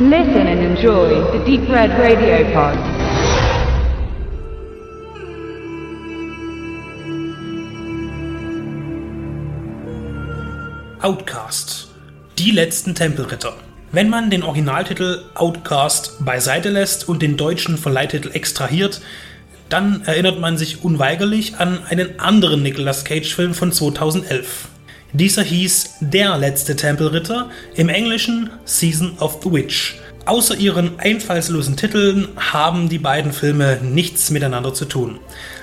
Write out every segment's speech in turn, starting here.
Listen and enjoy the Deep Red Radio Pod. Outcast. Die letzten Tempelritter. Wenn man den Originaltitel Outcast beiseite lässt und den deutschen Verleihtitel extrahiert, dann erinnert man sich unweigerlich an einen anderen Nicolas Cage-Film von 2011. Dieser hieß Der letzte Tempelritter, im Englischen Season of the Witch. Außer ihren einfallslosen Titeln haben die beiden Filme nichts miteinander zu tun.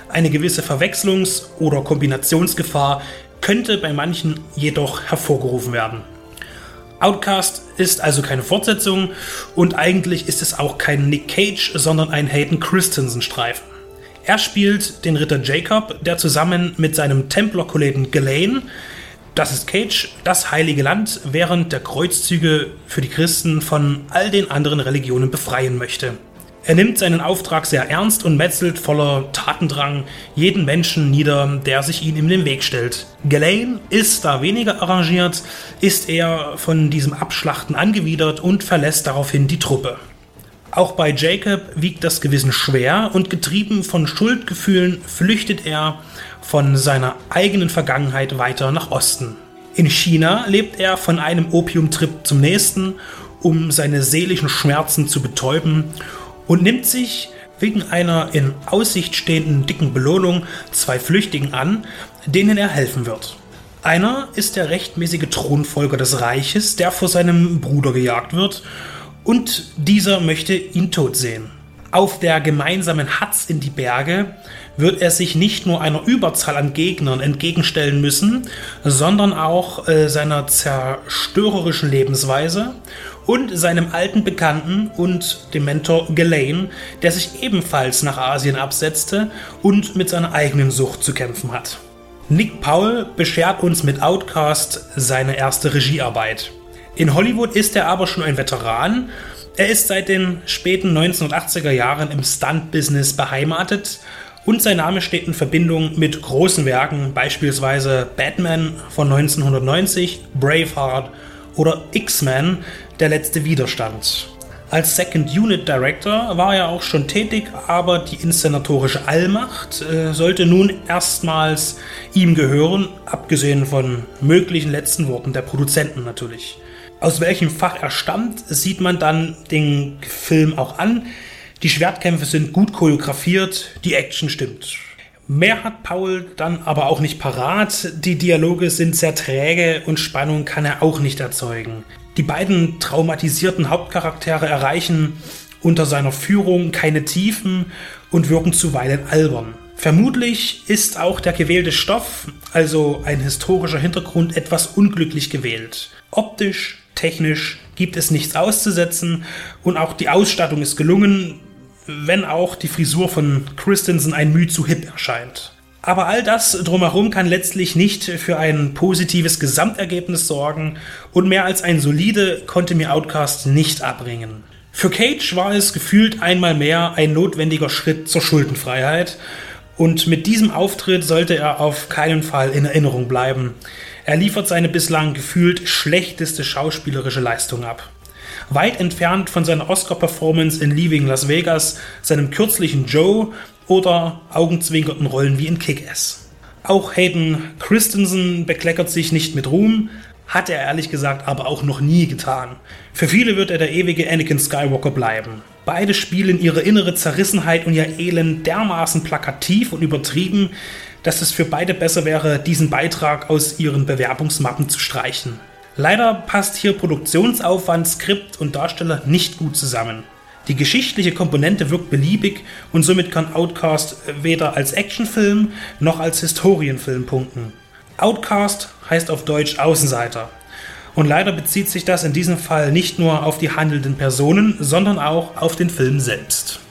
Eine gewisse Verwechslungs- oder Kombinationsgefahr könnte bei manchen jedoch hervorgerufen werden. Outcast ist also keine Fortsetzung und eigentlich ist es auch kein Nick Cage, sondern ein Hayden Christensen-Streifen. Er spielt den Ritter Jacob, der zusammen mit seinem Templerkollegen Ghislaine das ist Cage, das heilige Land während der Kreuzzüge für die Christen von all den anderen Religionen befreien möchte. Er nimmt seinen Auftrag sehr ernst und metzelt voller Tatendrang jeden Menschen nieder, der sich ihm in den Weg stellt. Ghislaine ist da weniger arrangiert, ist eher von diesem Abschlachten angewidert und verlässt daraufhin die Truppe. Auch bei Jacob wiegt das Gewissen schwer und getrieben von Schuldgefühlen flüchtet er von seiner eigenen Vergangenheit weiter nach Osten. In China lebt er von einem Opiumtrip zum nächsten, um seine seelischen Schmerzen zu betäuben und nimmt sich wegen einer in Aussicht stehenden dicken Belohnung zwei Flüchtigen an, denen er helfen wird. Einer ist der rechtmäßige Thronfolger des Reiches, der vor seinem Bruder gejagt wird, und dieser möchte ihn tot sehen. Auf der gemeinsamen Hatz in die Berge wird er sich nicht nur einer Überzahl an Gegnern entgegenstellen müssen, sondern auch äh, seiner zerstörerischen Lebensweise und seinem alten Bekannten und dem Mentor Ghislaine, der sich ebenfalls nach Asien absetzte und mit seiner eigenen Sucht zu kämpfen hat. Nick Powell beschert uns mit Outcast seine erste Regiearbeit. In Hollywood ist er aber schon ein Veteran. Er ist seit den späten 1980er Jahren im Stunt-Business beheimatet. Und sein Name steht in Verbindung mit großen Werken, beispielsweise Batman von 1990, Braveheart oder X-Men, der letzte Widerstand. Als Second Unit Director war er auch schon tätig, aber die inszenatorische Allmacht äh, sollte nun erstmals ihm gehören, abgesehen von möglichen letzten Worten der Produzenten natürlich aus welchem Fach er stammt, sieht man dann den Film auch an. Die Schwertkämpfe sind gut choreografiert, die Action stimmt. Mehr hat Paul dann aber auch nicht parat. Die Dialoge sind sehr träge und Spannung kann er auch nicht erzeugen. Die beiden traumatisierten Hauptcharaktere erreichen unter seiner Führung keine Tiefen und wirken zuweilen albern. Vermutlich ist auch der gewählte Stoff, also ein historischer Hintergrund, etwas unglücklich gewählt. Optisch technisch gibt es nichts auszusetzen und auch die Ausstattung ist gelungen, wenn auch die Frisur von Christensen ein Mühe zu hip erscheint. Aber all das drumherum kann letztlich nicht für ein positives Gesamtergebnis sorgen und mehr als ein solide konnte mir Outcast nicht abbringen. Für Cage war es gefühlt einmal mehr ein notwendiger Schritt zur Schuldenfreiheit und mit diesem Auftritt sollte er auf keinen Fall in Erinnerung bleiben. Er liefert seine bislang gefühlt schlechteste schauspielerische Leistung ab. Weit entfernt von seiner Oscar-Performance in Leaving Las Vegas, seinem kürzlichen Joe oder augenzwinkerten Rollen wie in Kick-Ass. Auch Hayden Christensen bekleckert sich nicht mit Ruhm, hat er ehrlich gesagt aber auch noch nie getan. Für viele wird er der ewige Anakin Skywalker bleiben. Beide spielen ihre innere Zerrissenheit und ihr Elend dermaßen plakativ und übertrieben, dass es für beide besser wäre, diesen Beitrag aus ihren Bewerbungsmappen zu streichen. Leider passt hier Produktionsaufwand, Skript und Darsteller nicht gut zusammen. Die geschichtliche Komponente wirkt beliebig und somit kann Outcast weder als Actionfilm noch als Historienfilm punkten. Outcast heißt auf Deutsch Außenseiter. Und leider bezieht sich das in diesem Fall nicht nur auf die handelnden Personen, sondern auch auf den Film selbst.